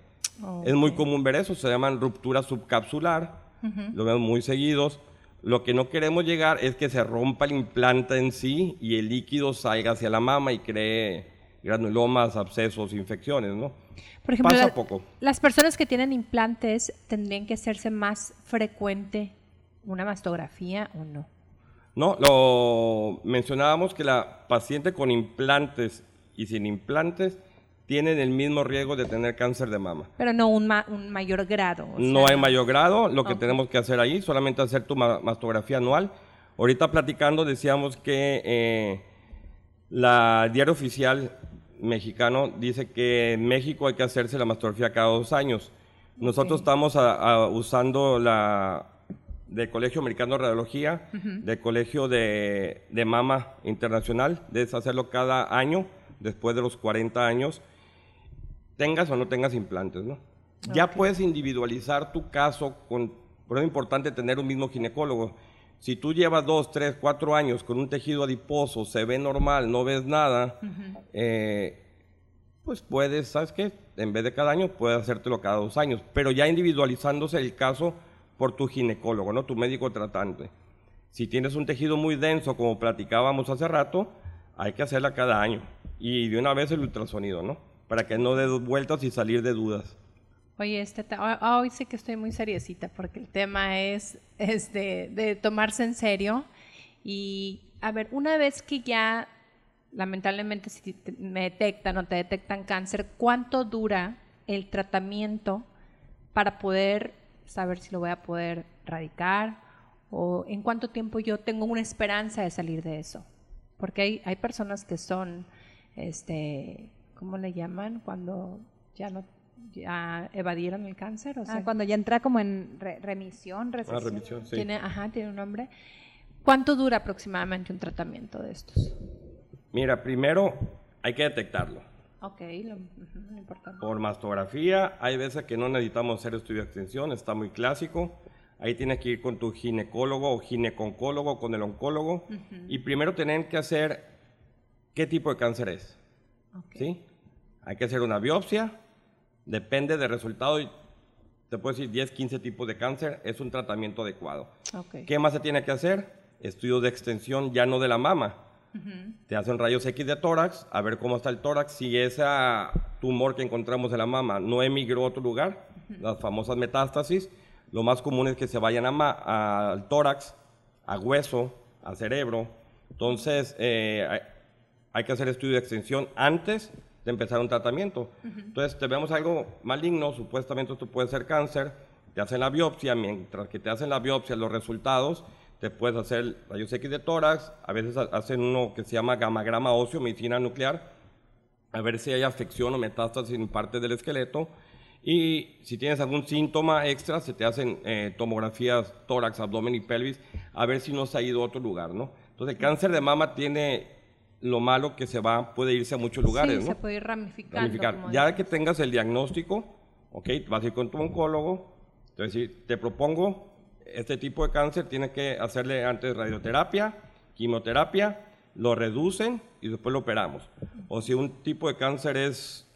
Es muy común ver eso, se llaman ruptura subcapsular, lo vemos muy seguidos. Lo que no queremos llegar es que se rompa el implante en sí y el líquido salga hacia la mama y cree granulomas, abscesos, infecciones, ¿no? Por ejemplo, Pasa la- poco. las personas que tienen implantes tendrían que hacerse más frecuente una mastografía o no. No, lo mencionábamos que la paciente con implantes y sin implantes tienen el mismo riesgo de tener cáncer de mama. Pero no un, ma- un mayor grado. o no hay mayor grado, lo que tenemos que hacer ahí, solamente hacer tu ma- mastografía anual. Ahorita platicando decíamos que eh, la diario oficial mexicano dice que en México hay que hacerse la mastografía cada dos años. Nosotros estamos a- a- usando la del Colegio Americano de Radiología, del Colegio de, de Mama Internacional, de hacerlo cada año, después de los 40 años, tengas o no tengas implantes, ¿no? Ya puedes individualizar tu caso con, pero es importante tener un mismo ginecólogo. Si tú llevas dos, tres, cuatro años con un tejido adiposo, se ve normal, no ves nada, eh, pues puedes, ¿sabes qué? En vez de cada año, puedes hacértelo cada dos años, pero ya individualizándose el caso por tu ginecólogo, ¿no? Tu médico tratante. Si tienes un tejido muy denso, como platicábamos hace rato, hay que hacerla cada año. Y de una vez el ultrasonido, ¿no? Para que no dé vueltas y salir de dudas. Oye, este te- hoy- hoy sí que estoy muy seriecita porque el tema es, (laughs) es de, de tomarse en serio. Y a ver, una vez que ya lamentablemente si te- me detectan o te detectan cáncer, ¿cuánto dura el tratamiento para poder saber si lo voy a poder radicar? ¿O en cuánto tiempo yo tengo una esperanza de salir de eso? Porque hay, hay personas que son, este, ¿cómo le llaman? Cuando ya no ya evadieron el cáncer, o Ah, sea, cuando ya entra como en re- remisión, Ah, recesión. remisión, sí. tiene, ajá, tiene un nombre. ¿Cuánto dura aproximadamente un tratamiento de estos? Mira, primero hay que detectarlo. Ok, lo, lo importante. Por mastografía, hay veces que no necesitamos hacer estudio de extensión, está muy clásico. Ahí tienes que ir con tu ginecólogo o gineconcólogo, con el oncólogo. Y primero tienen que hacer qué tipo de cáncer es. Ok. ¿sí? Hay que hacer una biopsia, depende del resultado. Te puedo decir 10, 15 tipos de cáncer, es un tratamiento adecuado. Ok. ¿Qué más se tiene que hacer? Estudios de extensión ya no de la mama. Te hacen rayos X de tórax, a ver cómo está el tórax. Si ese tumor que encontramos en la mama no emigró a otro lugar, las famosas metástasis, lo más común es que se vayan a al tórax, a hueso, a cerebro. Entonces, eh, hay, hay que hacer estudio de extensión antes de empezar un tratamiento. Entonces, te vemos algo maligno, supuestamente esto puede ser cáncer, te hacen la biopsia, mientras que te hacen la biopsia, los resultados, te puedes hacer rayos X de tórax, a veces ha- hacen uno que se llama gamagrama óseo, medicina nuclear, a ver si hay afección o metástasis en parte del esqueleto. Y si tienes algún síntoma extra, se te hacen eh, tomografías tórax, abdomen y pelvis, a ver si no se ha ido a otro lugar, ¿no? Entonces, el cáncer de mama tiene lo malo que se va, puede irse a muchos lugares, sí, ¿no? se puede ir ramificando. Ramificar. Ya que tengas el diagnóstico, ok, vas a ir con tu oncólogo, te decir, te propongo este tipo de cáncer, tienes que hacerle antes radioterapia, quimioterapia, lo reducen y después lo operamos. O si un tipo de cáncer es,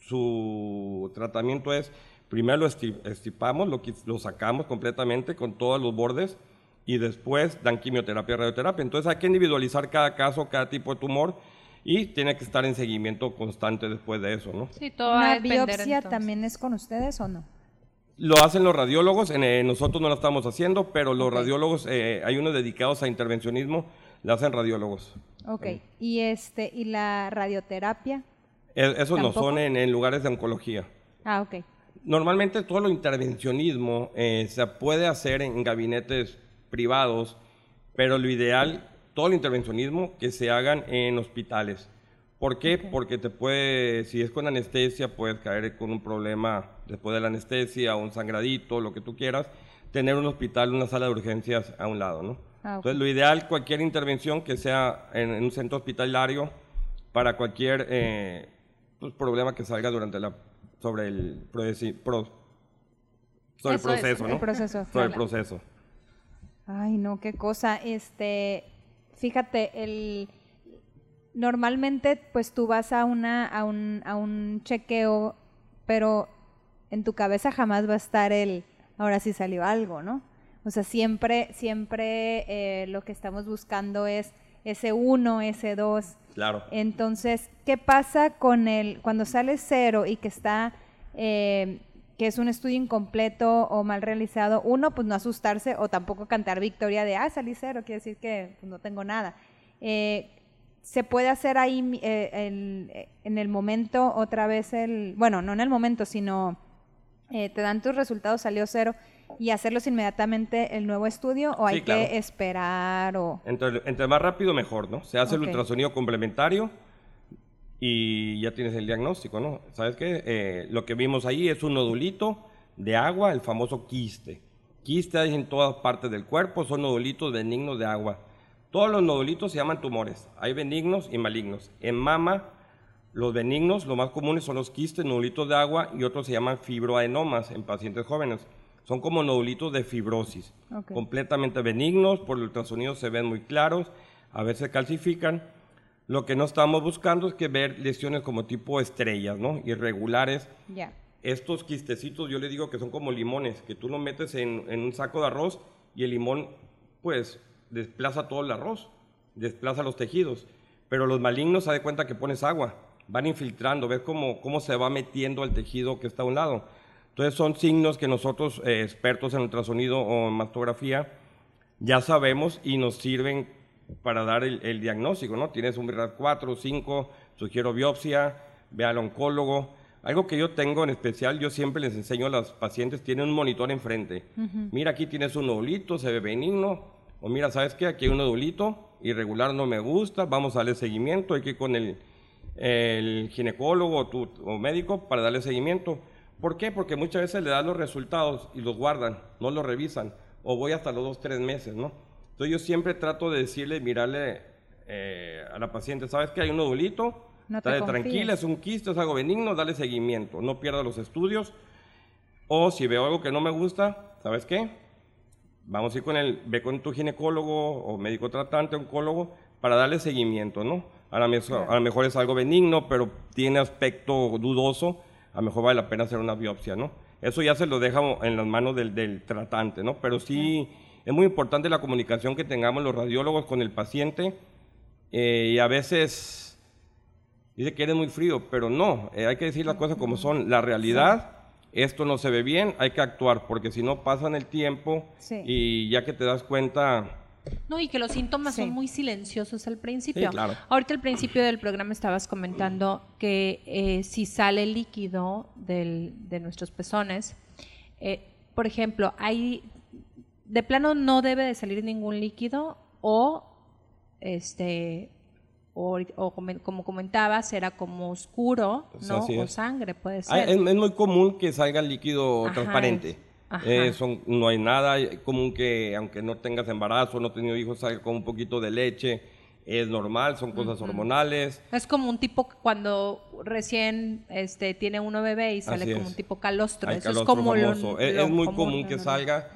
su tratamiento es, primero lo esti- estipamos, lo, lo sacamos completamente con todos los bordes y después dan quimioterapia, radioterapia. Entonces hay que individualizar cada caso, cada tipo de tumor y tiene que estar en seguimiento constante después de eso, ¿no? Sí, todo va a ¿Una depender, biopsia entonces. también es con ustedes o no? Lo hacen los radiólogos, en, eh, nosotros no lo estamos haciendo, pero los Ok. radiólogos, eh, hay unos dedicados a intervencionismo, lo hacen radiólogos. Ok. ¿Y, este, ¿y la radioterapia? E- esos no ¿Tampoco? son en, en lugares de oncología. Ah, ok. Normalmente todo lo intervencionismo eh, se puede hacer en gabinetes privados, pero lo ideal, todo el intervencionismo, que se hagan en hospitales. ¿Por qué? Porque te puede, si es con anestesia, puedes caer con un problema después de la anestesia, un sangradito, lo que tú quieras, tener un hospital, una sala de urgencias a un lado, ¿no? Ah. Entonces, lo ideal, cualquier intervención que sea en, en un centro hospitalario para cualquier eh, pues, problema que salga durante la sobre el procesi- pro- sobre el Eso es, proceso, el ¿no? proceso, Sobre el proceso. Ay, no, qué cosa. Este, fíjate, el normalmente pues tú vas a una a un a un chequeo, pero en tu cabeza jamás va a estar el ahora sí salió algo, ¿no? O sea, siempre, siempre eh, lo que estamos buscando es ese 1, ese 2. Claro. Entonces, ¿qué pasa con el, cuando sale cero y que está, eh, que es un estudio incompleto o mal realizado? Uno, pues no asustarse o tampoco cantar victoria de, ah, salí cero, quiere decir que pues, no tengo nada. Eh, se puede hacer ahí eh, el- en el momento otra vez el, bueno, no en el momento, sino eh, te dan tus resultados, salió cero, y hacerlos inmediatamente el nuevo estudio o Sí, hay claro. que esperar o... Entre, entre más rápido, mejor, ¿no? Se hace el ultrasonido complementario y ya tienes el diagnóstico, ¿no? ¿Sabes qué? Eh, lo que vimos ahí es un nodulito de agua, el famoso quiste. Quiste hay en todas partes del cuerpo, son nodulitos benignos de agua. Todos los nodulitos se llaman tumores. Hay benignos y malignos. En mama, los benignos, los más comunes son los quistes, nodulitos de agua y otros se llaman fibroadenomas en pacientes jóvenes. Son como nodulitos de fibrosis, completamente benignos, por el ultrasonido se ven muy claros, a veces calcifican. Lo que no estamos buscando es que ver lesiones como tipo estrellas, ¿no? Irregulares. Ya. Estos quistecitos yo le digo que son como limones, que tú los metes en, en un saco de arroz y el limón pues desplaza todo el arroz, desplaza los tejidos. Pero los malignos, se de cuenta que pones agua, van infiltrando, ves cómo, cómo se va metiendo al tejido que está a un lado. Entonces son signos que nosotros, eh, expertos en ultrasonido o en mastografía, ya sabemos y nos sirven para dar el, el diagnóstico, ¿no? Tienes un RAD 4, 5, sugiero biopsia, ve al oncólogo. Algo que yo tengo en especial, yo siempre les enseño a los pacientes, tienen un monitor enfrente. Mira, aquí tienes un nodulito, se ve benigno. O mira, ¿sabes qué? Aquí hay un nodulito, irregular no me gusta, vamos a darle seguimiento, hay que ir con el, el ginecólogo o, tu, o médico para darle seguimiento. ¿Por qué? Porque muchas veces le dan los resultados y los guardan, no los revisan, o voy hasta los dos, tres meses, ¿no? Entonces yo siempre trato de decirle, mirarle eh, a la paciente, ¿sabes que hay un nodulito? No Dale tranquila, es un quiste, es algo benigno, dale seguimiento, no pierda los estudios. O si veo algo que no me gusta, ¿sabes qué? Vamos a ir con el, ve con tu ginecólogo o médico tratante, oncólogo, para darle seguimiento, ¿no? A lo, mejor, a lo mejor es algo benigno, pero tiene aspecto dudoso, a lo mejor vale la pena hacer una biopsia, ¿no? Eso ya se lo deja en las manos del, del tratante, ¿no? Pero sí es muy importante la comunicación que tengamos los radiólogos con el paciente eh, y a veces dice que eres muy frío, pero no, eh, hay que decir las cosas como son. La realidad, esto no se ve bien, hay que actuar, porque si no pasan el tiempo Sí. y ya que te das cuenta, No, y que los síntomas Sí. son muy silenciosos al principio. Sí, claro. Ahorita al principio del programa estabas comentando que eh, si sale líquido del- de nuestros pezones, eh, por ejemplo, hay de plano no debe de salir ningún líquido o este o, como comentabas era como oscuro, Pues ¿no? O sangre puede Ah, ser. es, es muy común que salga líquido Ajá, transparente. Eh, son- no hay nada, es común que aunque no tengas embarazo, no tenido hijos, salga con un poquito de leche, es normal, son cosas hormonales. Es como un tipo cuando recién este, tiene uno bebé y sale Así como es. un tipo calostro. Hay Eso es como lo. Es, lo es muy común. común que salga,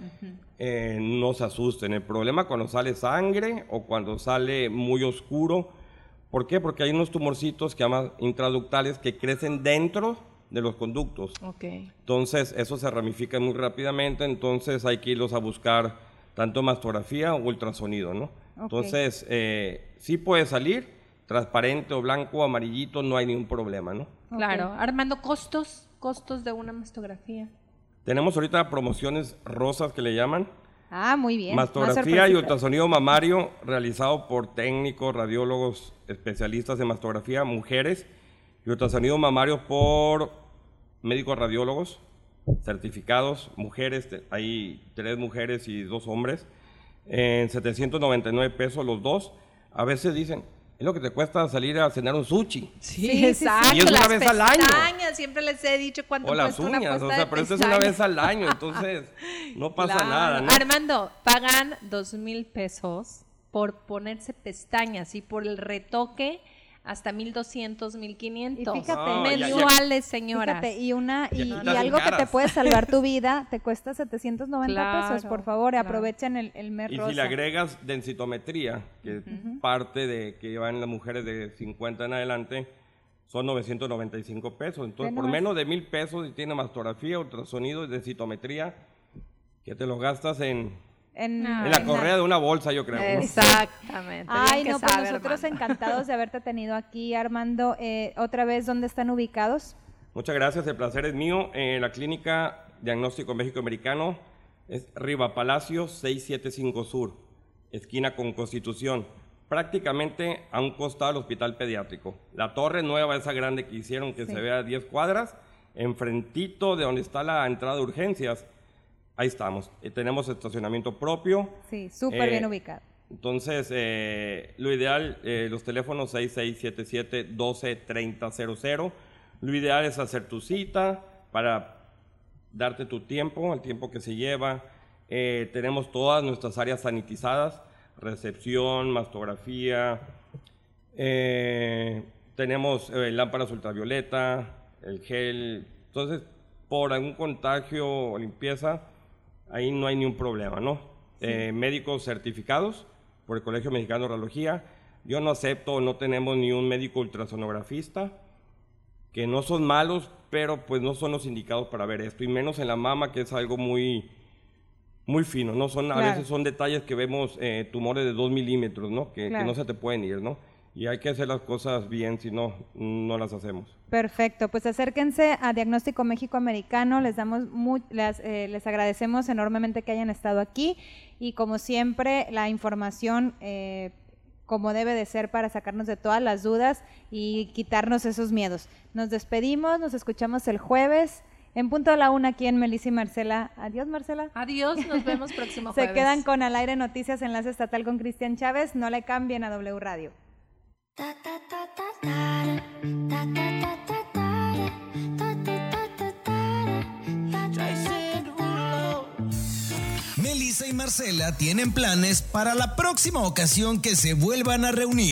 eh, no se asusten. El problema cuando sale sangre o cuando sale muy oscuro. ¿Por qué? Porque hay unos tumorcitos que llaman intraductales que crecen dentro de los conductos. Ok. Entonces, eso se ramifica muy rápidamente, entonces hay que irlos a buscar tanto mastografía o ultrasonido, ¿no? Ok. Entonces, eh, sí puede salir, transparente o blanco o amarillito, no hay ningún problema, ¿no? Claro. Armando, costos, costos de una mastografía. Tenemos ahorita promociones rosas que le llaman, Ah, muy bien. Mastografía y ultrasonido mamario realizado por técnicos, radiólogos, especialistas en mastografía, mujeres, y ultrasonido mamario por médicos radiólogos certificados, mujeres, hay tres mujeres y dos hombres, en 799 pesos los dos. A veces dicen, es lo que te cuesta salir a cenar un sushi. Sí, sí, exacto. Y es una las vez al año. pestañas, siempre les he dicho cuánto O las cuesta una uñas, o puesta sea, de pero esto es una pestañas. vez al año, entonces no pasa Claro. nada, ¿no? Armando, pagan dos mil pesos por ponerse pestañas y por el retoque hasta mil doscientos, mil quinientos. Y fíjate- No, mensuales. Fíjate, y una y, algo que te puede salvar tu (laughs) vida te cuesta 790 pesos, Claro, por favor, claro. aprovechen el, el mes Y rosa. si le agregas densitometría, que parte de que van las mujeres de 50 en adelante, son 995 pesos. Entonces, por menos de mil pesos, y tiene mastografía, ultrasonido y densitometría, que te lo gastas en En, No. En la correa de una bolsa, yo creo. Exactamente. Ay, no, pues sabe, nosotros hermano. encantados de haberte tenido aquí, Armando. Eh, otra vez, ¿dónde están ubicados? Muchas gracias, el placer es mío. Eh, la clínica Diagnóstico México Americano es Riva Palacio 675 Sur, esquina con Constitución, prácticamente a un costado del hospital pediátrico. La torre nueva, esa grande que hicieron que Sí. se vea a 10 cuadras, enfrentito de donde está la entrada de urgencias, ahí estamos. Eh, tenemos estacionamiento propio. Sí, súper Eh, bien ubicado. Entonces, eh, lo ideal, eh, los teléfonos 6677-123000. Lo ideal es hacer tu cita para darte tu tiempo, el tiempo que se lleva. Eh, tenemos todas nuestras áreas sanitizadas, recepción, mastografía. eh, tenemos lámparas ultravioleta, el gel. Entonces, por algún contagio o limpieza, ahí no hay ni un problema, ¿no? Eh, médicos certificados por el Colegio Mexicano de Radiología. Yo no acepto, no tenemos ni un médico ultrasonografista, que no son malos, pero pues no son los indicados para ver esto, y menos en la mama, que es algo muy, muy fino, ¿no? Son, A Claro. veces son detalles que vemos eh, tumores de 2 milímetros, ¿no? Que, que no se te pueden ir, ¿no? Y hay que hacer las cosas bien, si no, no las hacemos. Perfecto, pues acérquense a Diagnóstico México Americano, les damos mu- las, eh, les agradecemos enormemente que hayan estado aquí y como siempre la información eh, como debe de ser para sacarnos de todas las dudas y quitarnos esos miedos. Nos despedimos, nos escuchamos el jueves en punto a la una aquí en Melissa y Marcela. Adiós Marcela. Adiós, nos vemos (laughs) próximo Se jueves. quedan con Al Aire Noticias Enlace Estatal con Cristian Chávez, no le cambien a W Radio. Melissa y Marcela tienen planes para la próxima ocasión que se vuelvan a reunir.